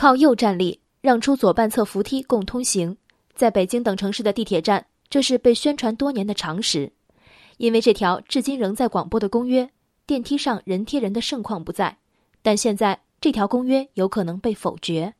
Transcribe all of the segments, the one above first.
靠右站立，让出左半侧扶梯共通行。在北京等城市的地铁站，这是被宣传多年的常识。因为这条至今仍在广播的公约，电梯上人贴人的盛况不在。但现在这条公约有可能被否决。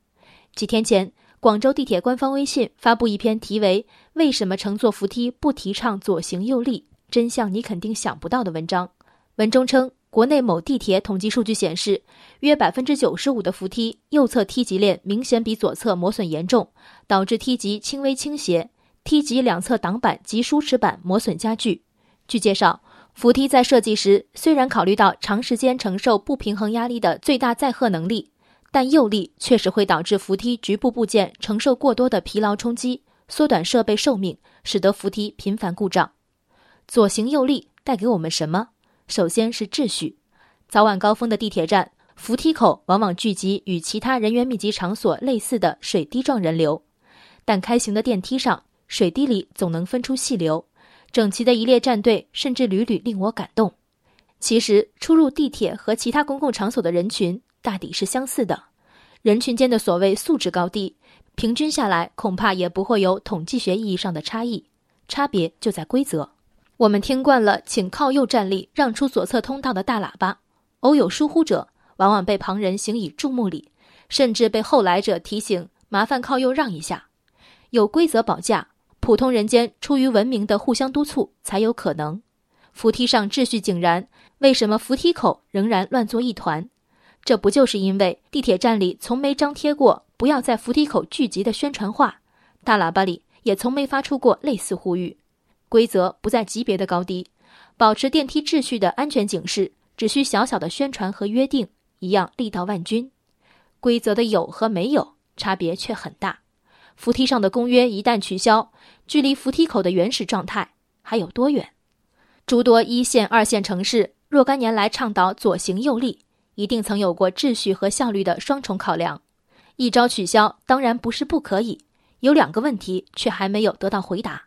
几天前，广州地铁官方微信发布一篇题为《为什么乘坐扶梯不提倡左行右立？真相你肯定想不到》的文章。文中称。国内某地铁统计数据显示，约百分之九十五的扶梯右侧梯级链明显比左侧磨损严重，导致梯级轻微倾斜；梯级两侧挡板及梳齿板磨损加剧。据介绍，扶梯在设计时虽然考虑到长时间承受不平衡压力的最大载荷能力，但右立确实会导致扶梯局部部件承受过多的疲劳冲击，缩短设备寿命，使得扶梯频繁故障。左行右立带给我们什么？首先是秩序，早晚高峰的地铁站扶梯口往往聚集与其他人员密集场所类似的水滴状人流，但开行的电梯上水滴里总能分出细流，整齐的一列站队甚至屡屡令我感动。其实出入地铁和其他公共场所的人群大抵是相似的，人群间的所谓素质高低，平均下来恐怕也不会有统计学意义上的差异，差别就在规则。我们听惯了，请靠右站立，让出左侧通道的大喇叭，偶有疏忽者，往往被旁人行以注目礼，甚至被后来者提醒麻烦靠右让一下。有规则保驾，普通人间出于文明的互相督促才有可能。扶梯上秩序井然，为什么扶梯口仍然乱作一团？这不就是因为地铁站里从没张贴过不要在扶梯口聚集的宣传画，大喇叭里也从没发出过类似呼吁。规则不在级别的高低，保持电梯秩序的安全警示只需小小的宣传和约定，一样力道万钧。规则的有和没有差别却很大。扶梯上的公约一旦取消，距离扶梯口的原始状态还有多远？诸多一线、二线城市若干年来倡导左行右立，一定曾有过秩序和效率的双重考量。一招取消，当然不是不可以。有两个问题却还没有得到回答。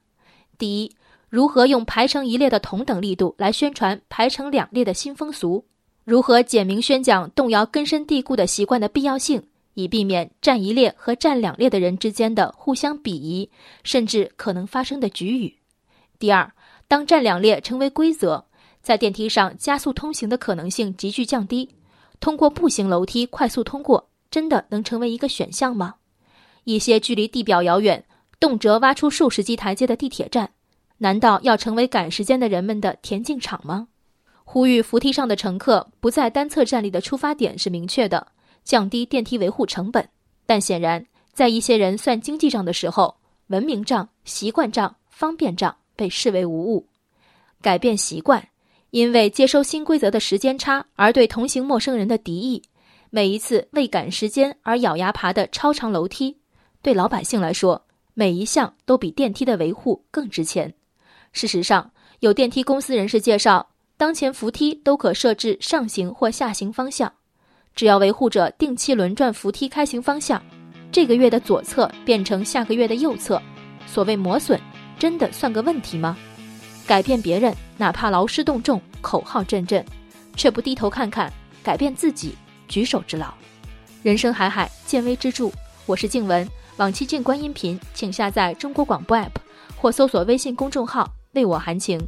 第一。如何用排成一列的同等力度来宣传排成两列的新风俗？如何简明宣讲动摇根深蒂固的习惯的必要性，以避免站一列和站两列的人之间的互相鄙夷，甚至可能发生的局语？第二，当站两列成为规则，在电梯上加速通行的可能性急剧降低，通过步行楼梯快速通过，真的能成为一个选项吗？一些距离地表遥远、动辄挖出数十级台阶的地铁站。难道要成为赶时间的人们的田径场吗？呼吁扶梯上的乘客不在单侧站立的出发点是明确的，降低电梯维护成本。但显然，在一些人算经济账的时候，文明账、习惯账、方便账被视为无物。改变习惯，因为接收新规则的时间差而对同行陌生人的敌意，每一次为赶时间而咬牙爬的超长楼梯，对老百姓来说，每一项都比电梯的维护更值钱。事实上，有电梯公司人士介绍，当前扶梯都可设置上行或下行方向，只要维护者定期轮转扶梯开行方向，这个月的左侧变成下个月的右侧，所谓磨损，真的算个问题吗？改变别人，哪怕劳师动众、口号阵阵，却不低头看看改变自己举手之劳。人生海海，见微知著。我是静文，往期静观音频，请下载中国广播 app 或搜索微信公众号。为我含情。